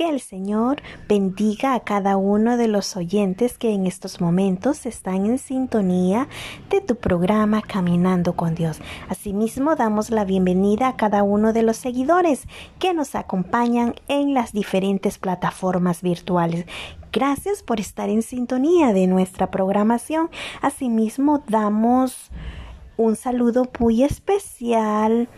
Que el Señor bendiga a cada uno de los oyentes que en estos momentos están en sintonía de tu programa Caminando con Dios. Asimismo, damos la bienvenida a cada uno de los seguidores que nos acompañan en las diferentes plataformas virtuales. Gracias por estar en sintonía de nuestra programación. Asimismo, damos un saludo muy especial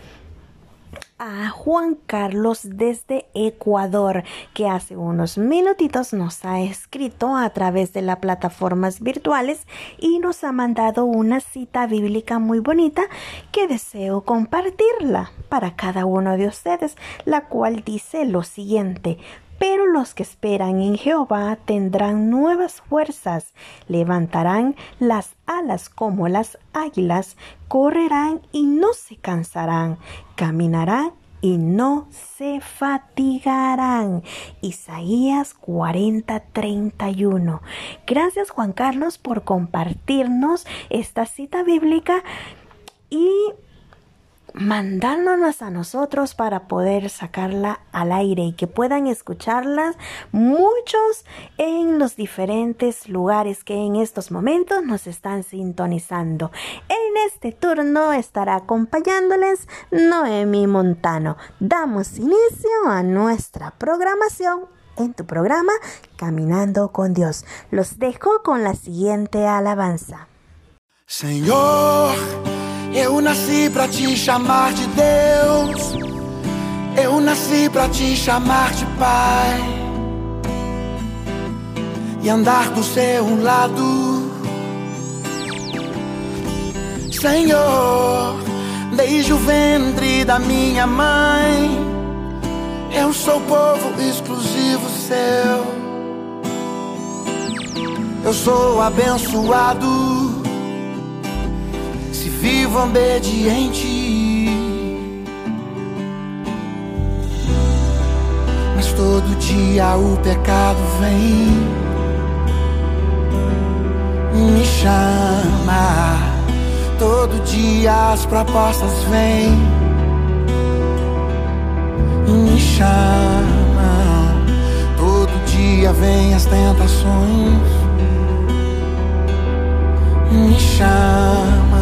a Juan Carlos desde Ecuador, que hace unos minutitos nos ha escrito a través de las plataformas virtuales y nos ha mandado una cita bíblica muy bonita que deseo compartirla para cada uno de ustedes, la cual dice lo siguiente. Pero los que esperan en Jehová tendrán nuevas fuerzas, levantarán las alas como las águilas, correrán y no se cansarán, caminarán y no se fatigarán. Isaías 40:31. Gracias Juan Carlos por compartirnos esta cita bíblica y mandándonos a nosotros para poder sacarla al aire y que puedan escucharlas muchos en los diferentes lugares que en estos momentos nos están sintonizando. En este turno estará acompañándoles Noemi Montano. Damos inicio a nuestra programación en tu programa Caminando con Dios. Los dejo con la siguiente alabanza. Señor Eu nasci para te chamar de Deus. Eu nasci para te chamar de Pai. E andar do seu lado. Senhor, desde o ventre da minha mãe, eu sou povo exclusivo seu. Eu sou abençoado vivo obediente. Mas todo dia o pecado vem, me chama. Todo dia as propostas vêm, me chama. Todo dia vem as tentações, me chama.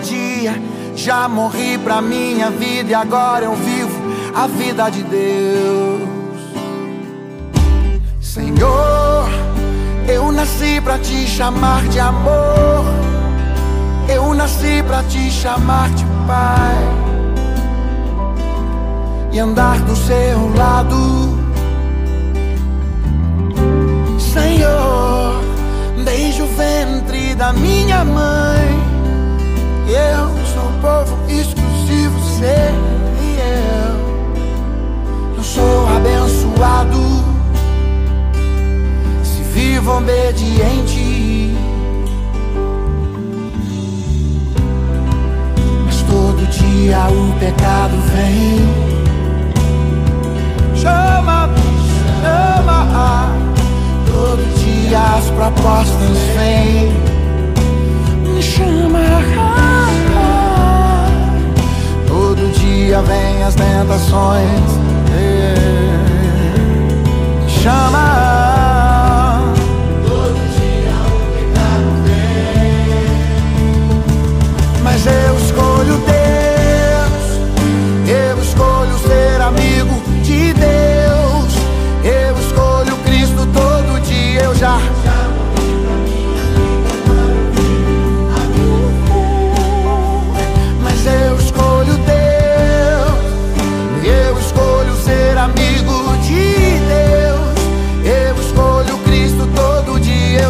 Já morri pra minha vida e agora eu vivo a vida de Deus. Senhor, eu nasci pra te chamar de amor. Eu nasci pra te chamar de Pai. E andar do seu lado. Senhor, desde o ventre da minha mãe. Eu povo exclusivo, sei eu. Eu sou abençoado, se vivo obediente. Mas todo dia o pecado vem. Chama, chama, todo dia as propostas vêm. Me chama. Dia vem as tentações. Chama. Todo dia o pecado vem. Mas eu escolho Deus. Eu escolho ser amigo de Deus. Eu escolho Cristo todo dia. Eu já.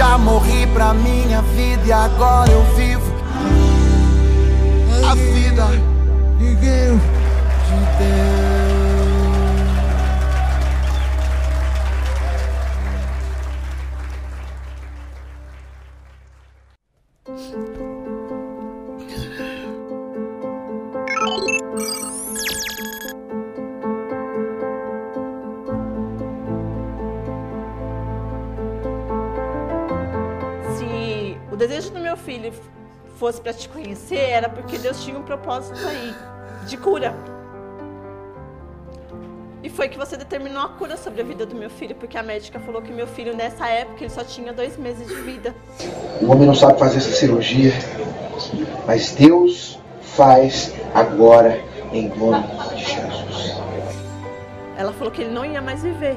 Já morri pra minha vida e agora eu vivo. A vida fosse para te conhecer, era porque Deus tinha um propósito aí de cura. E foi que você determinou a cura sobre a vida do meu filho, porque a médica falou que meu filho, nessa época, ele só tinha dois meses de vida. O homem não sabe fazer essa cirurgia, mas Deus faz agora, em nome de Jesus. Ela falou que ele não ia mais viver.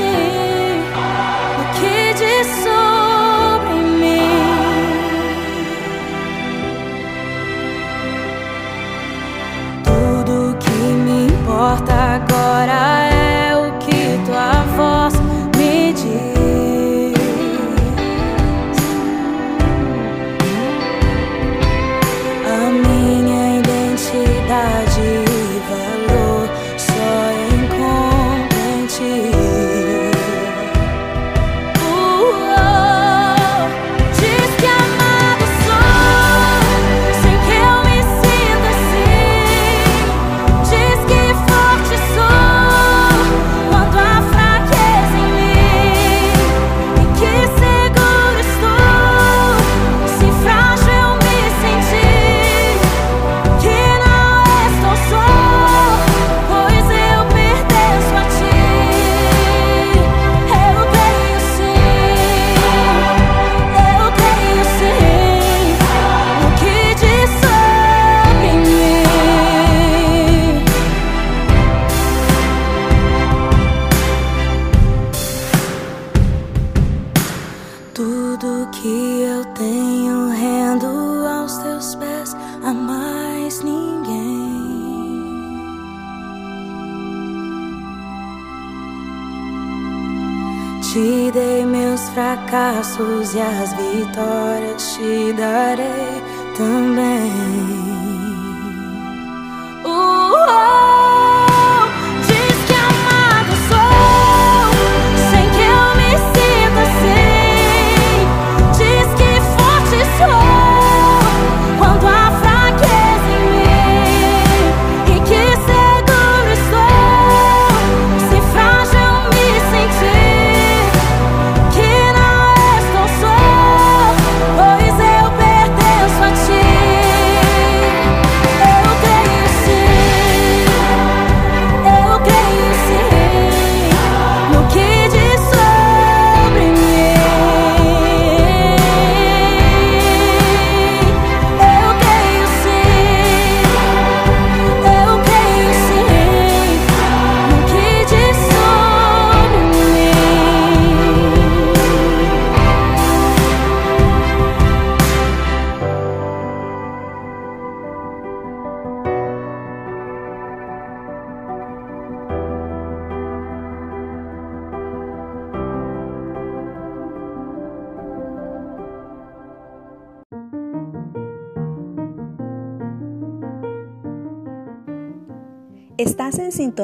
see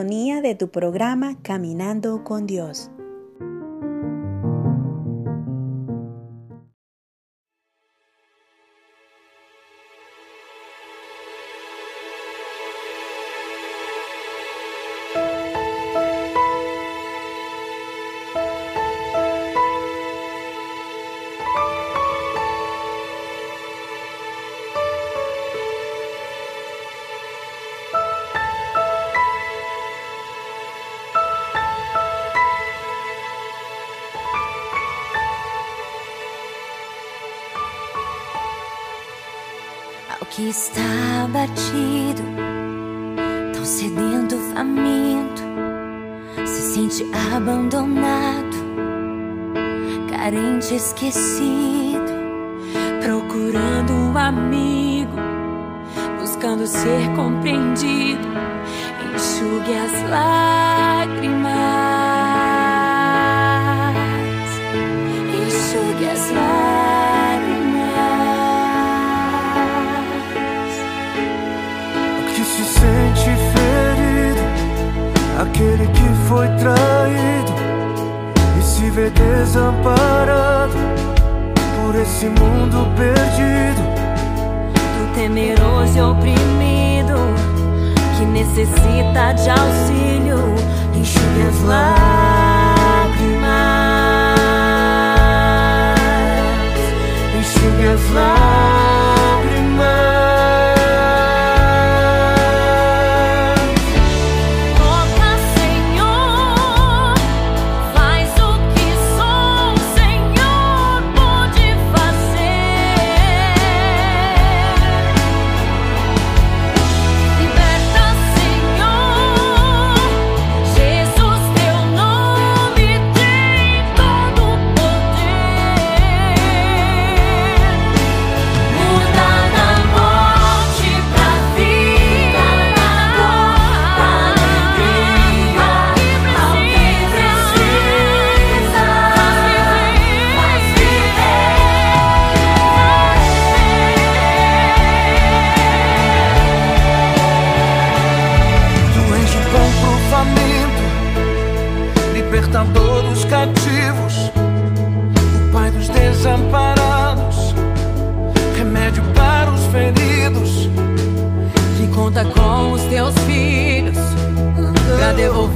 de tu programa Caminando con Dios. Está abatido, tão sedento, faminto, se sente abandonado, carente, esquecido, procurando um amigo, buscando ser compreendido, enxugue as lágrimas, aquele que foi traído e se vê desamparado por esse mundo perdido. do temeroso e oprimido que necessita de auxílio, enxugue as lágrimas, Enxugue as lágrimas. des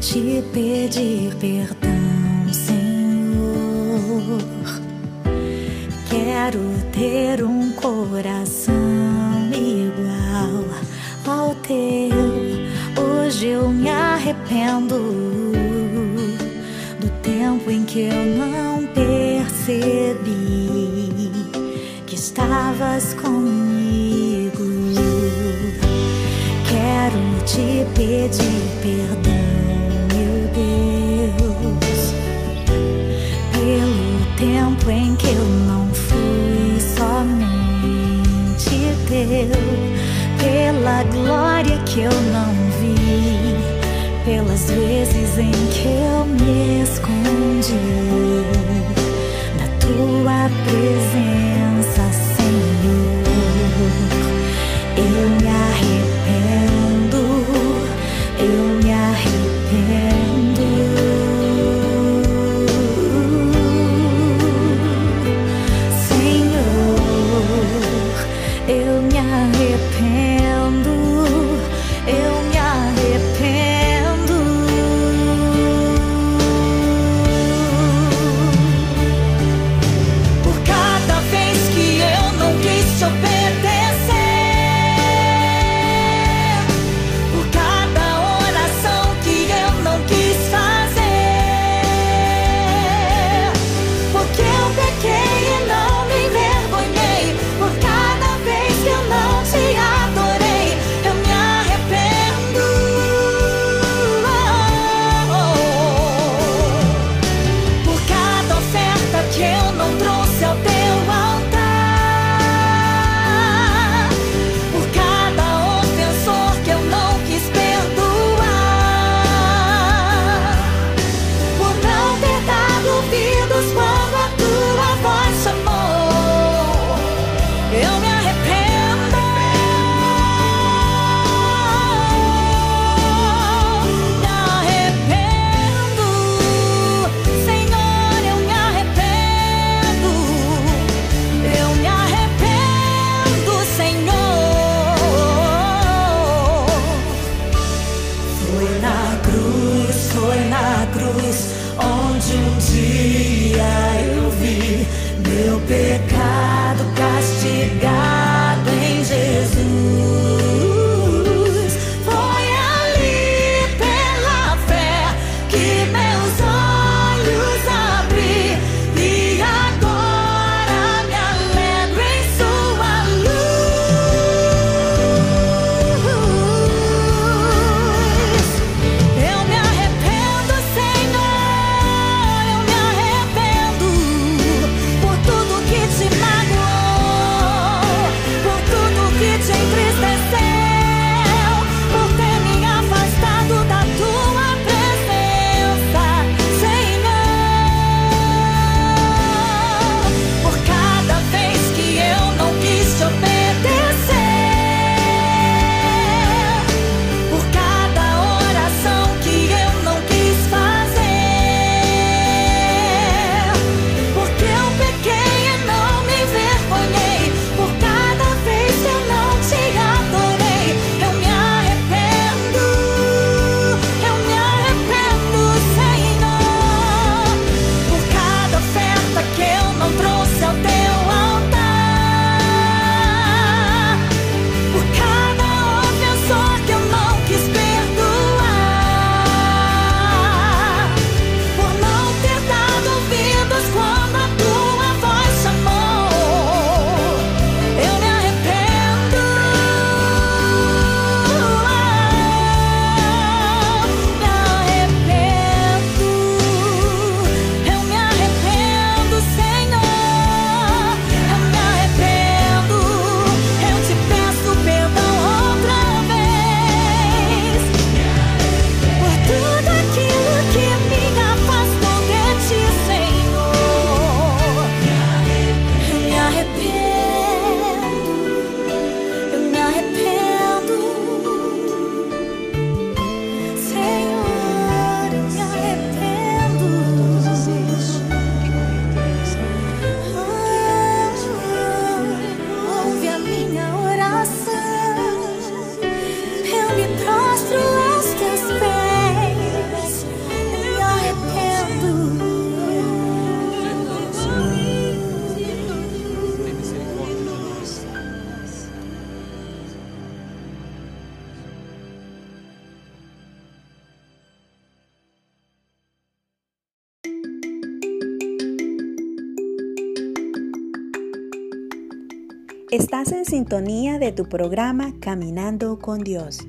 te pedir perdão, Senhor. Quero ter um coração igual ao teu. Hoje eu me arrependo do tempo em que eu não percebi que estavas comigo. Quero te pedir perdão. tempo em que eu não fui somente teu, pela glória que eu não vi, pelas vezes em que eu me escondi. De tu programa Caminando con Dios.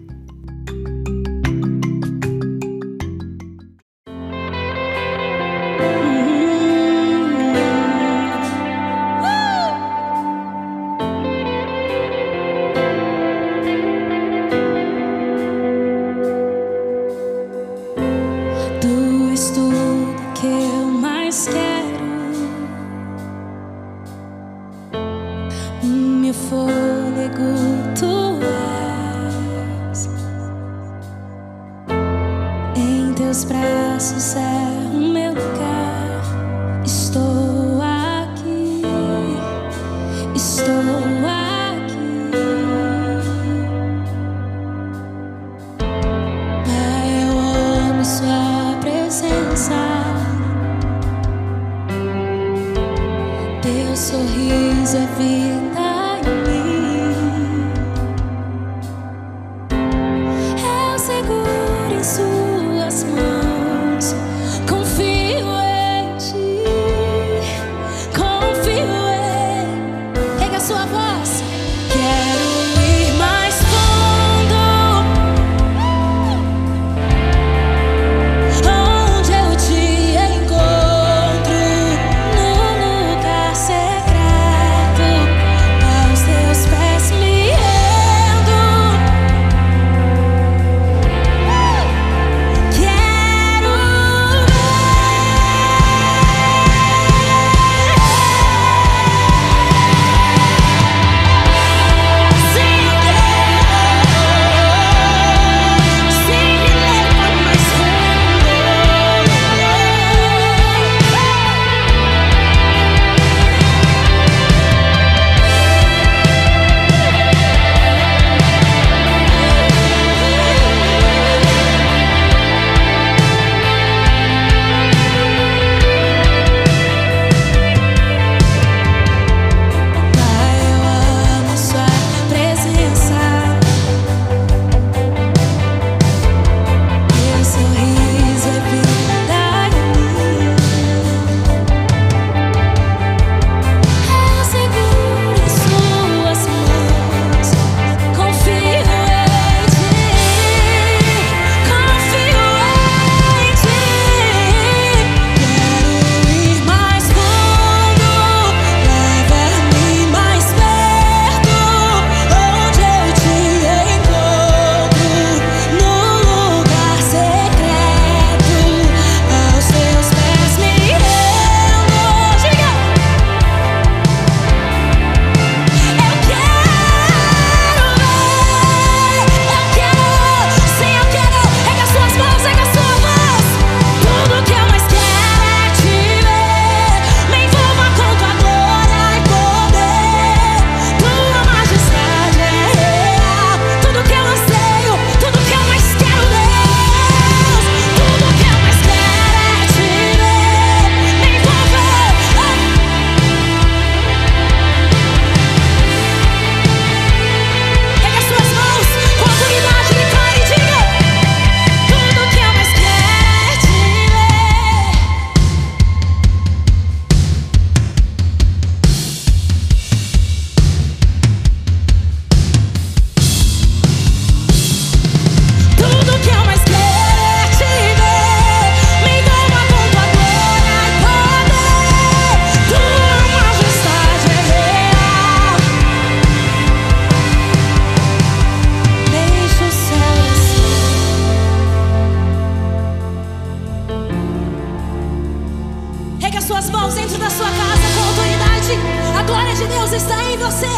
De Deus está em você.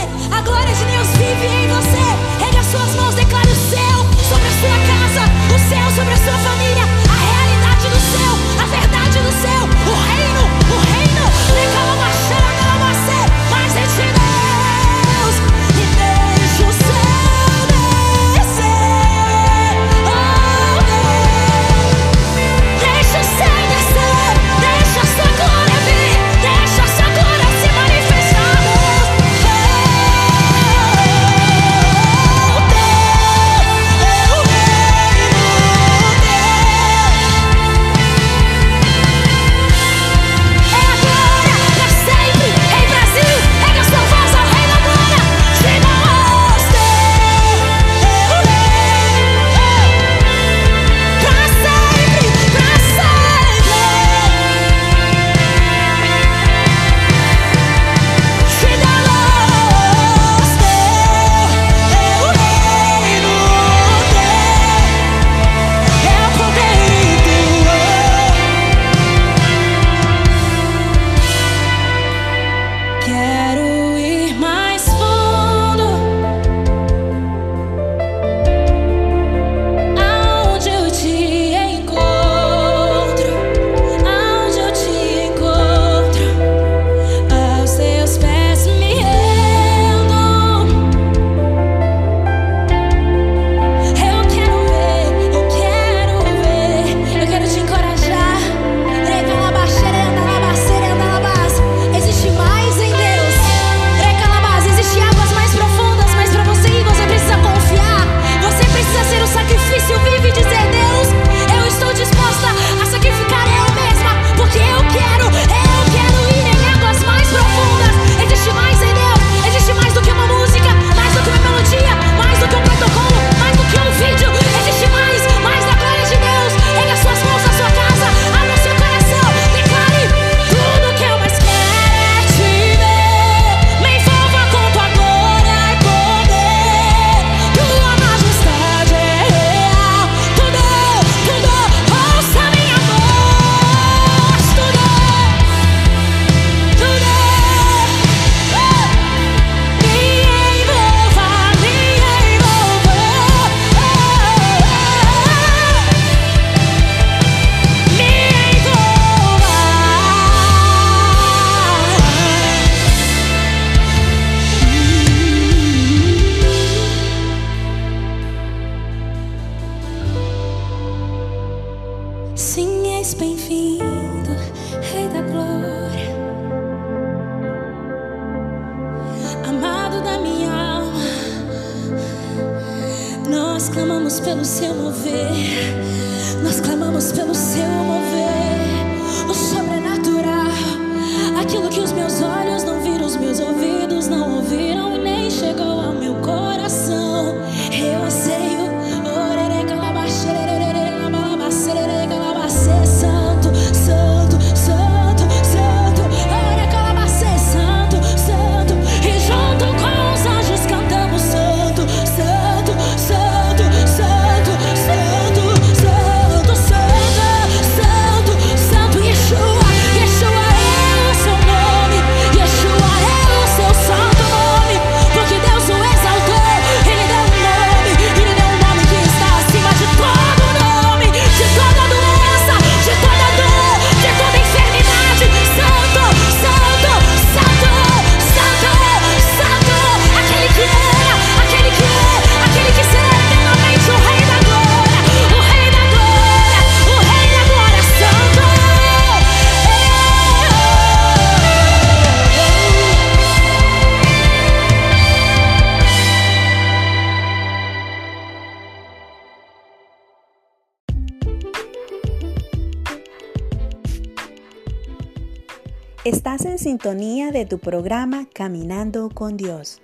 De tu programa Caminando con Dios.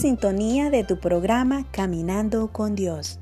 Sintonía de tu programa Caminando con Dios.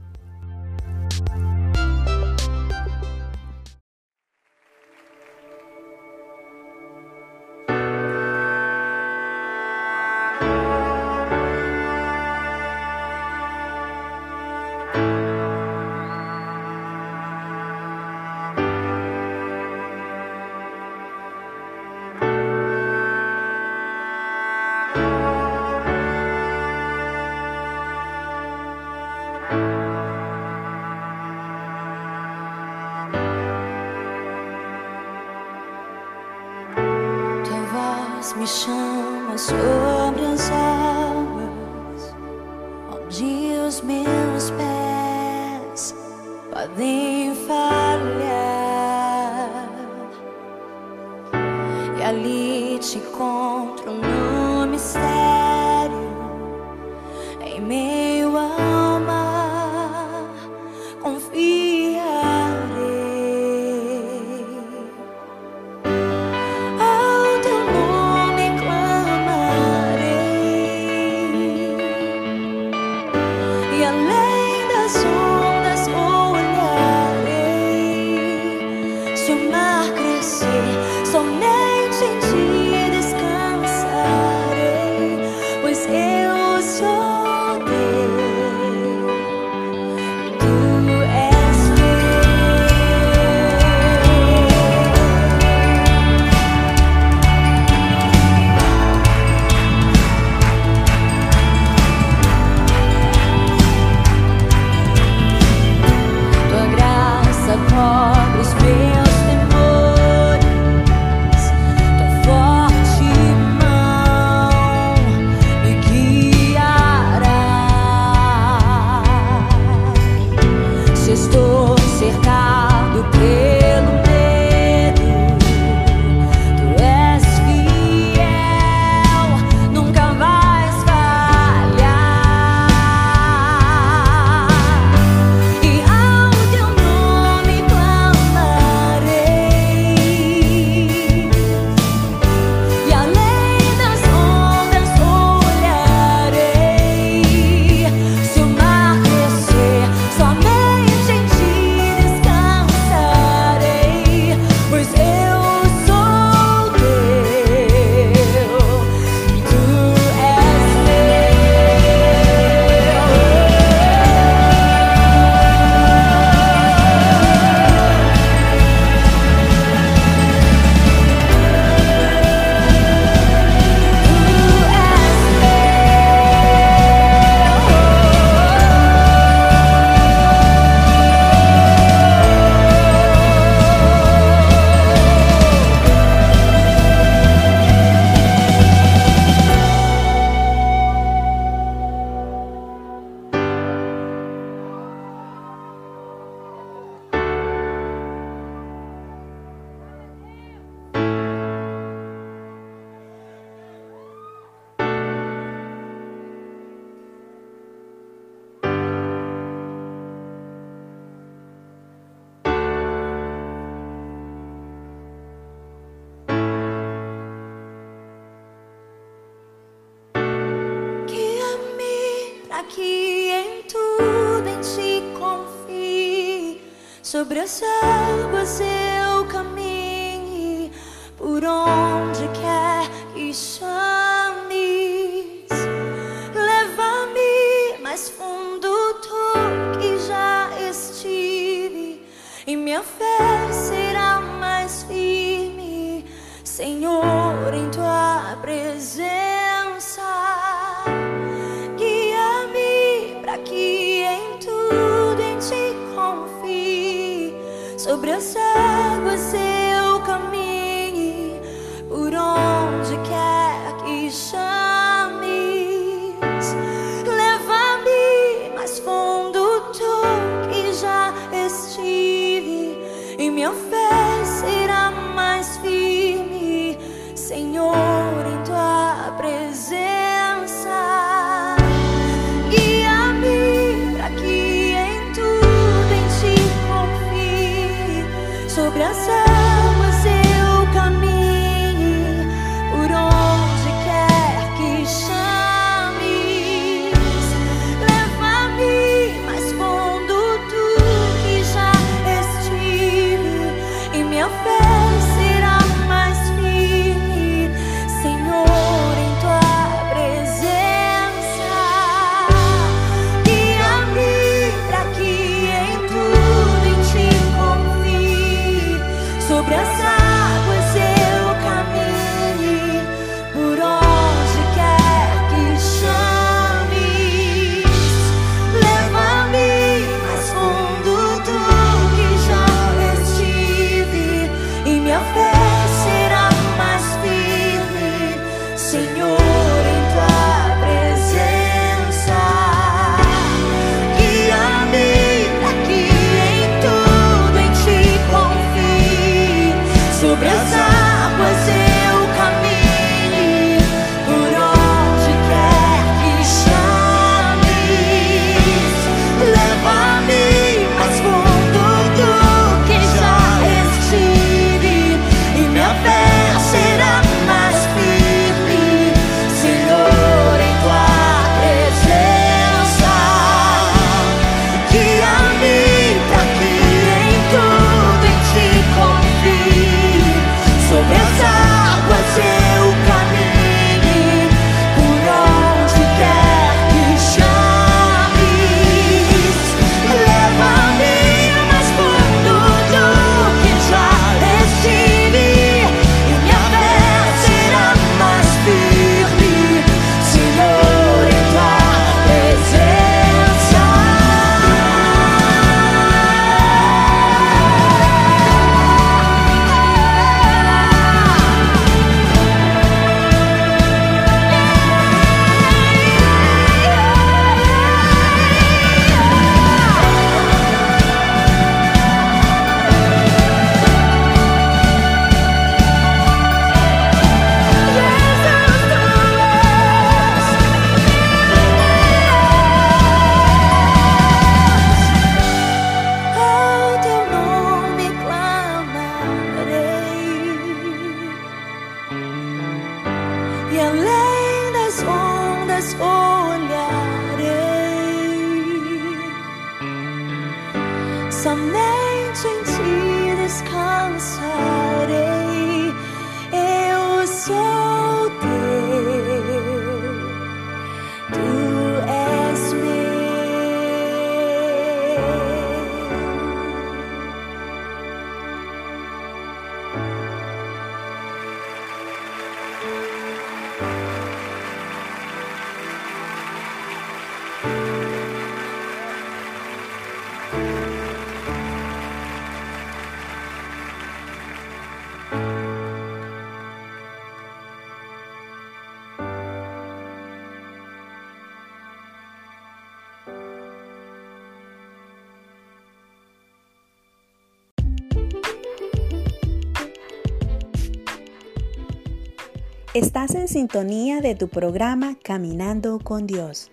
Sintonía de tu programa Caminando con Dios.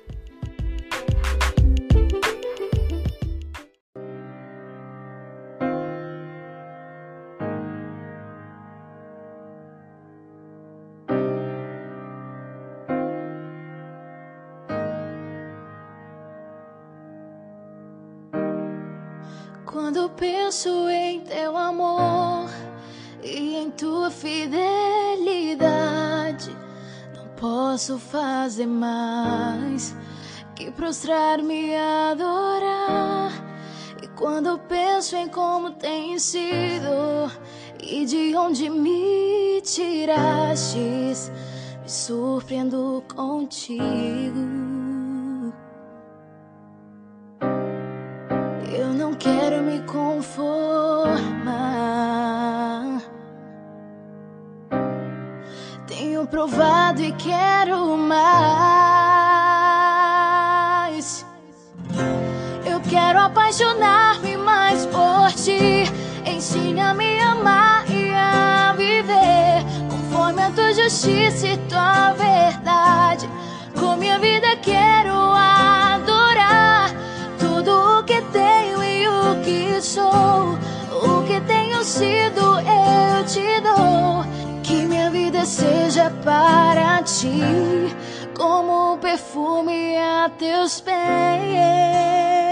Quando penso em teu amor e em tua fidelidade, não posso fazer mais que prostrar-me e adorar. E quando penso em como tem sido e de onde me tirastes, me surpreendo contigo. Provado e quero mais. Eu quero apaixonar-me mais por ti. Ensina a me amar e a viver conforme a tua justiça e tua verdade. Com minha vida quero adorar tudo o que tenho e o que sou. O que tenho sido, eu te dou. Vida seja para ti, como perfume a teus pés.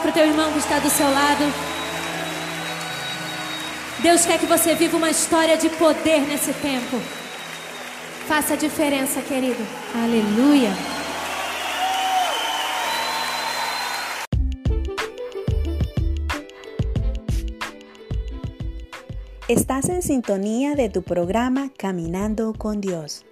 Para o teu irmão que está do seu lado. Deus quer que você viva uma história de poder nesse tempo. Faça a diferença, querido. Aleluia. Estás em sintonia de tu programa Caminando com Deus.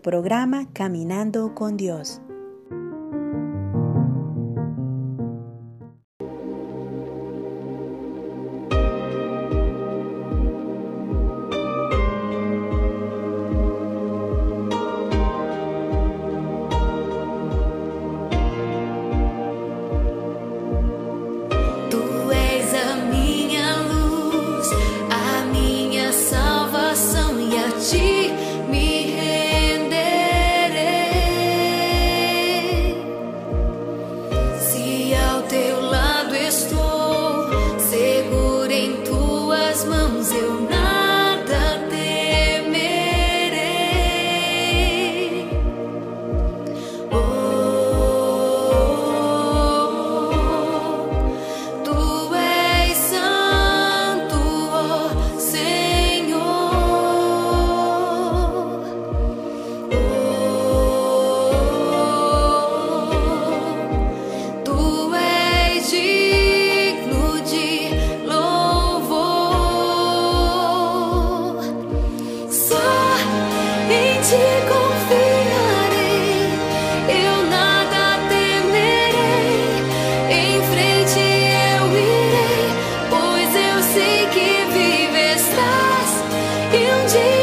Programa Caminando con Dios. Jesus.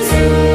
Jesus.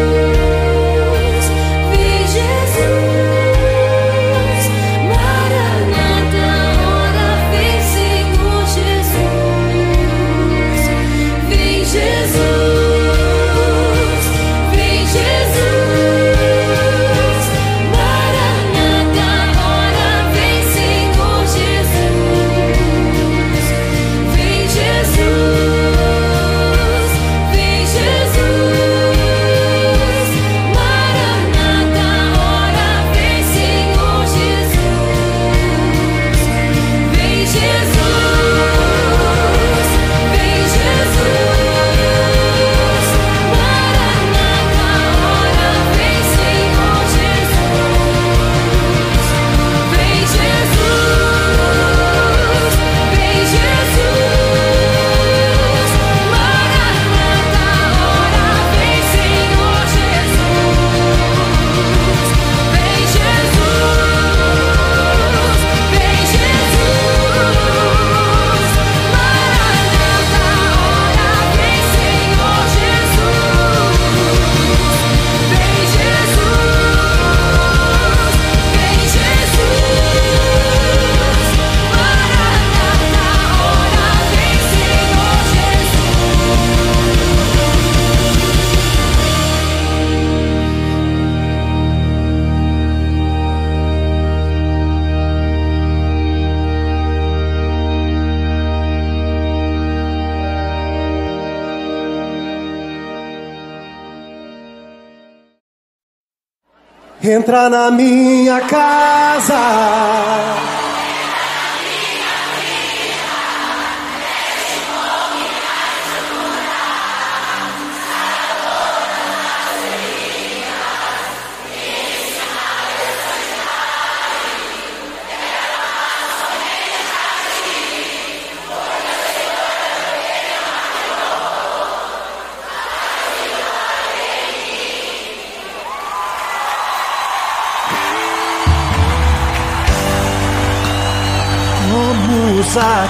Entra na minha casa.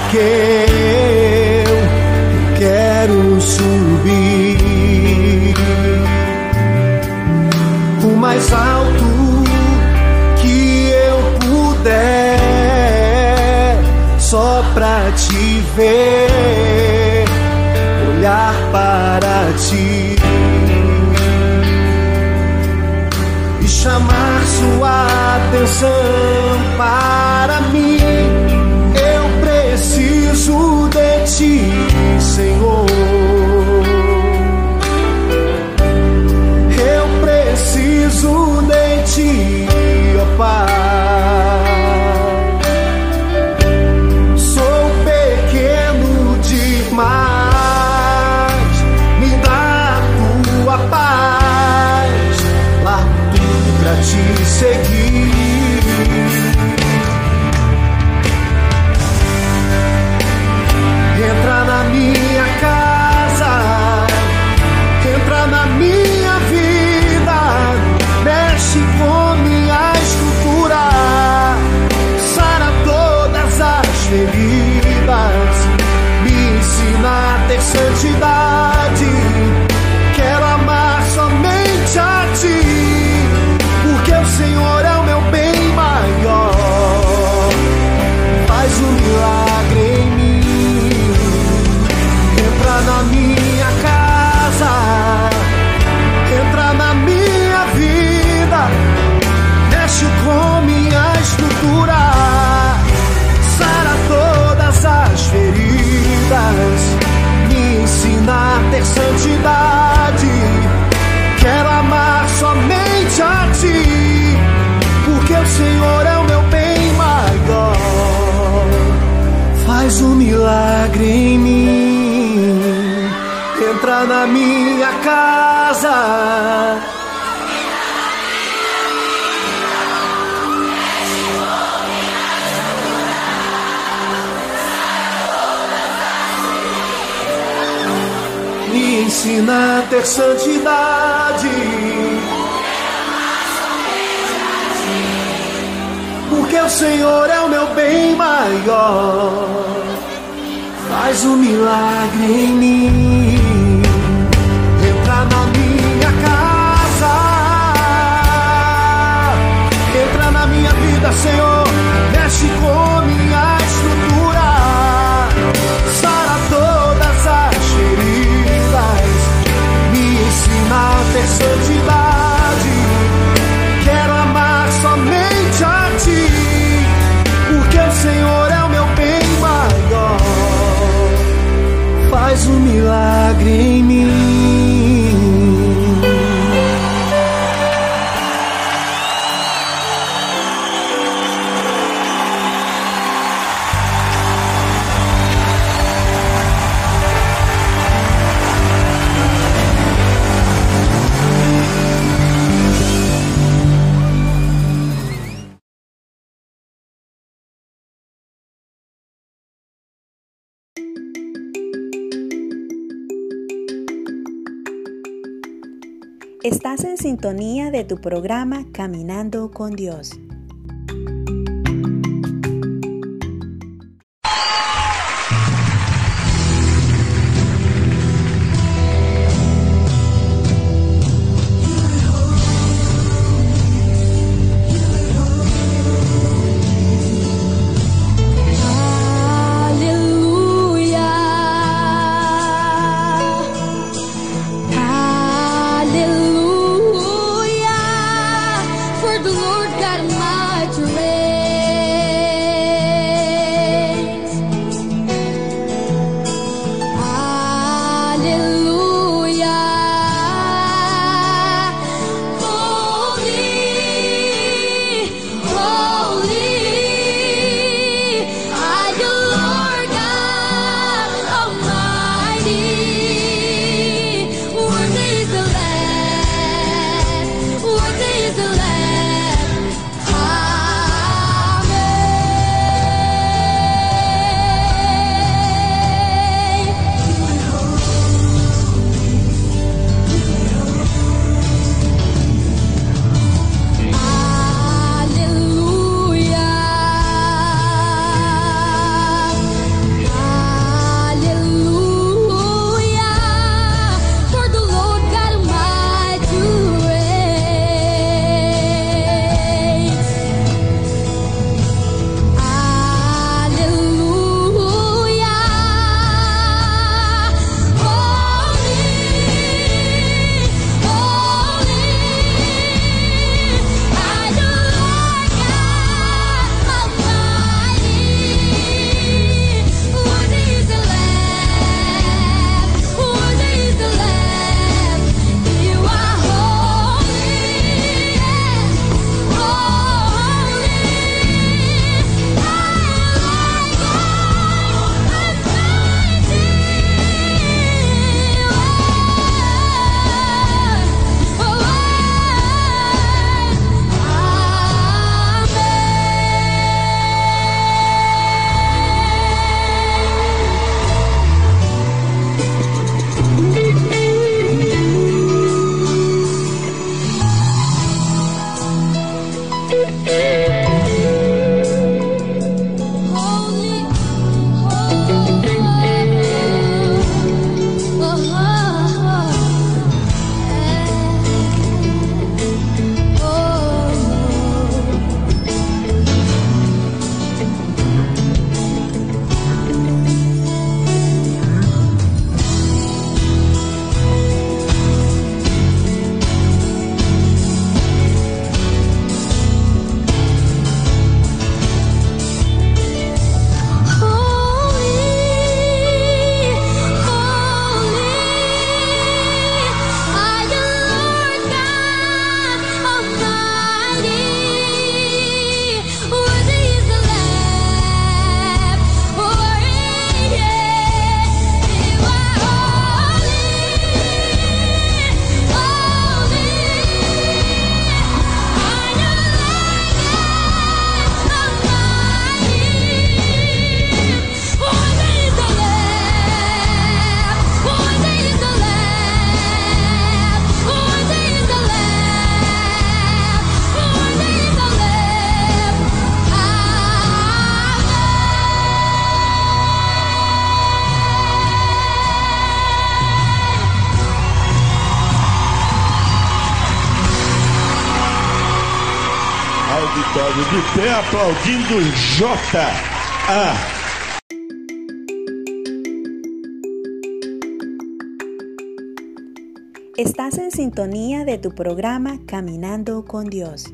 que eu quero subir o mais alto que eu puder, só pra te ver, olhar para ti e chamar sua atenção. Sợ de tu programa Caminando con Dios. Geraldo, de pé aplaudindo J.A. Estás en sintonía de tu programa Caminando con Dios.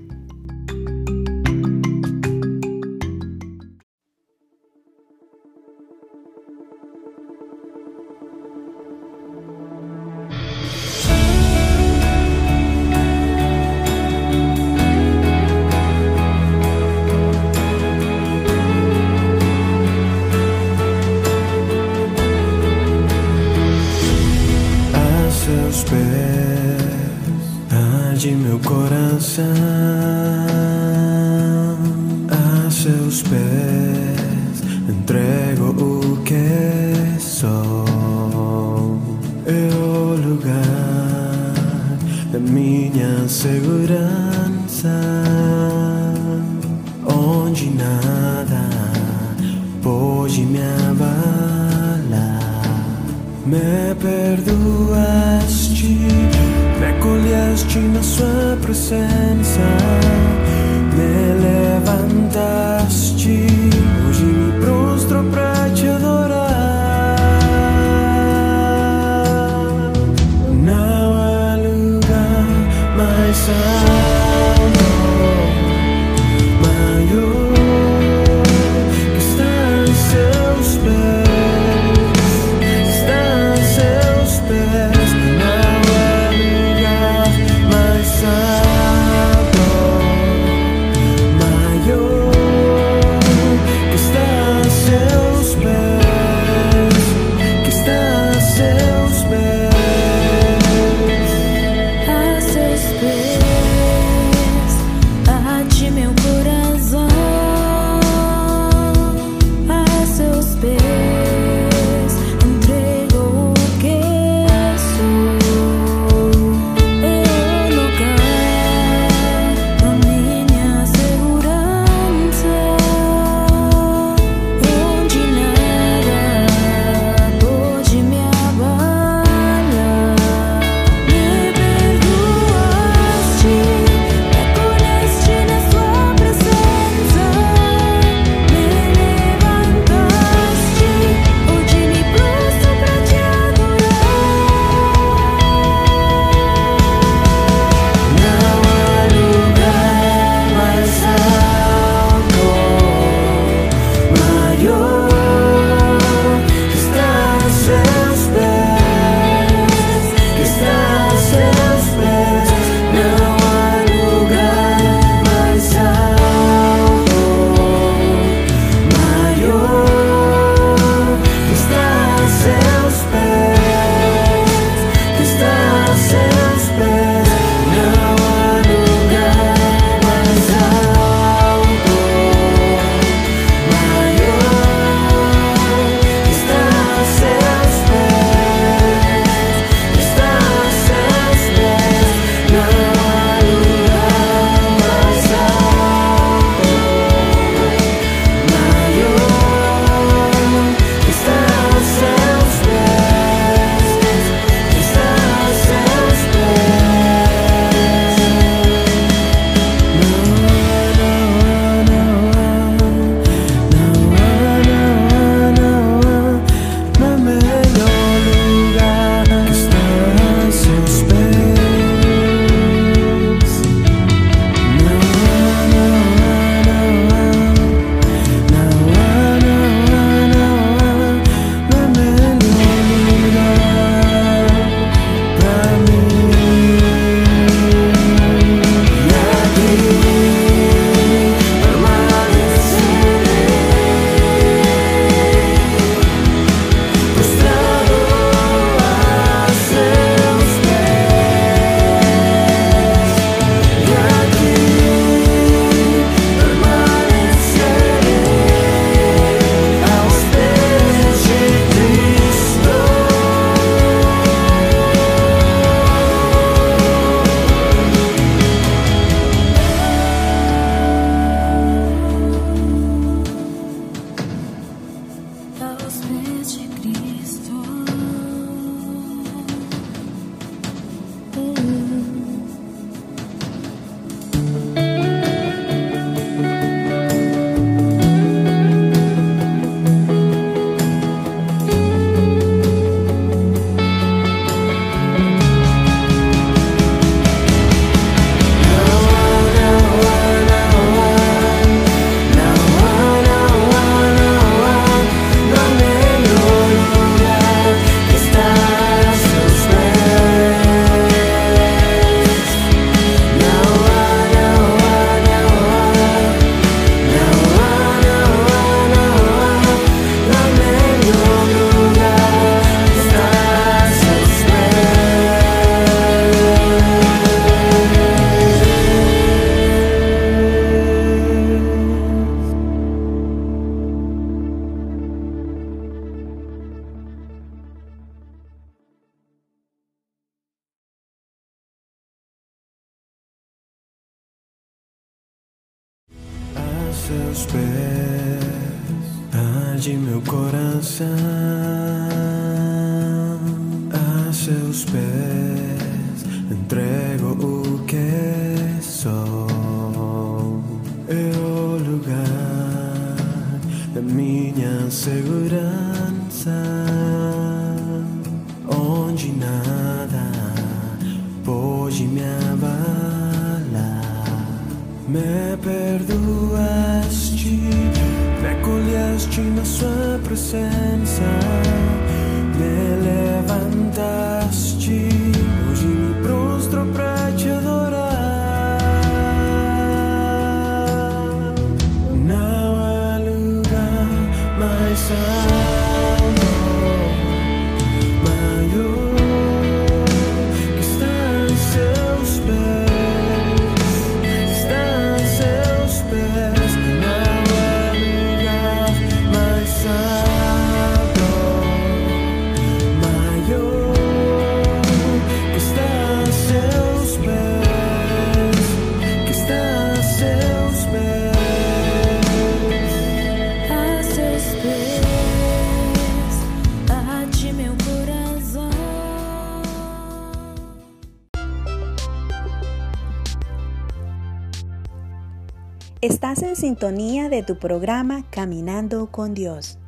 entrego o que sou. É o lugar da minha segurança, onde nada pode me abalar. Me perdoaste, me acolheste na sua presença, me levantaste. sintonía de tu programa Caminando con Dios.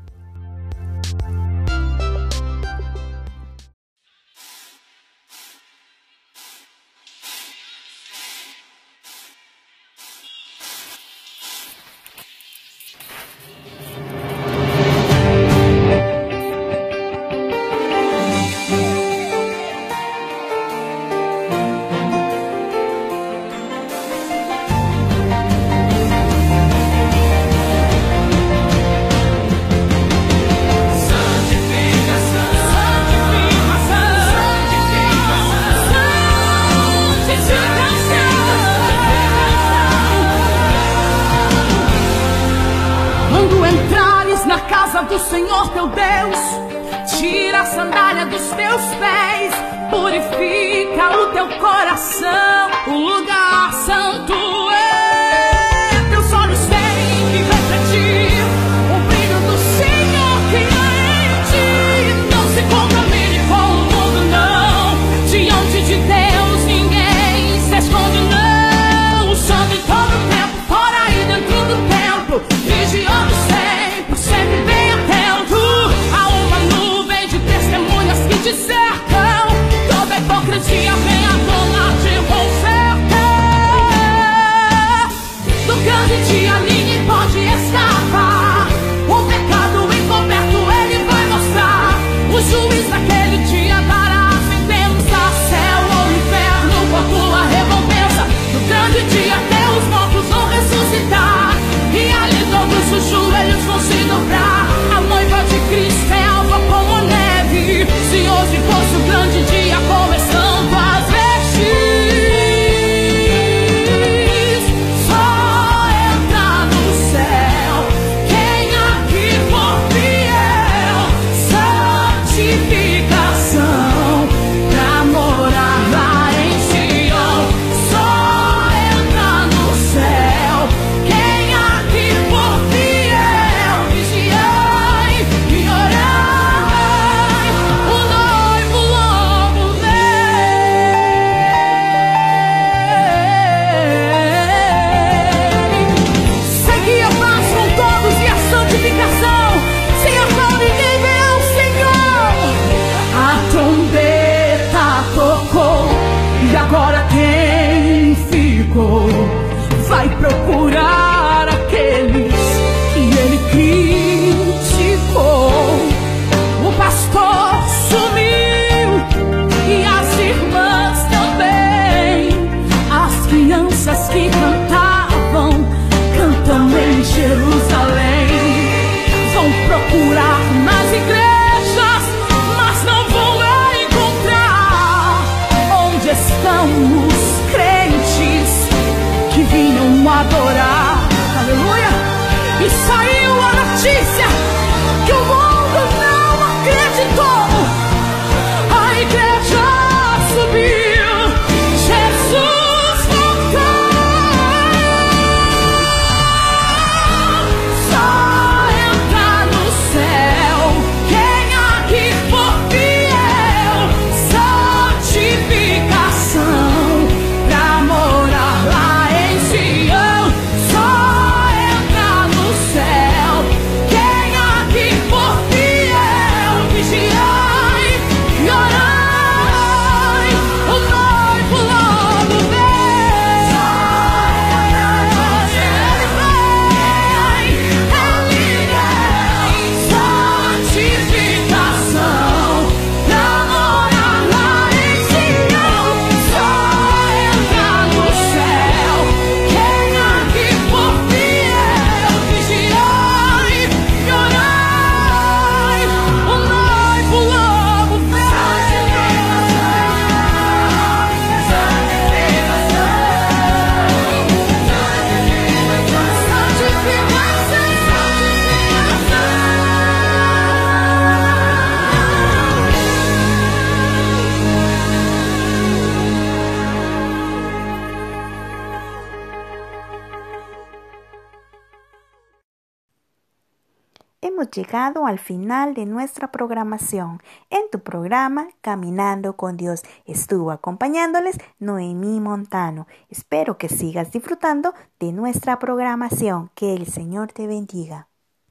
Al final de nuestra programación. En tu programa Caminando con Dios estuvo acompañándoles Noemí Montano. Espero que sigas disfrutando de nuestra programación. Que el Señor te bendiga.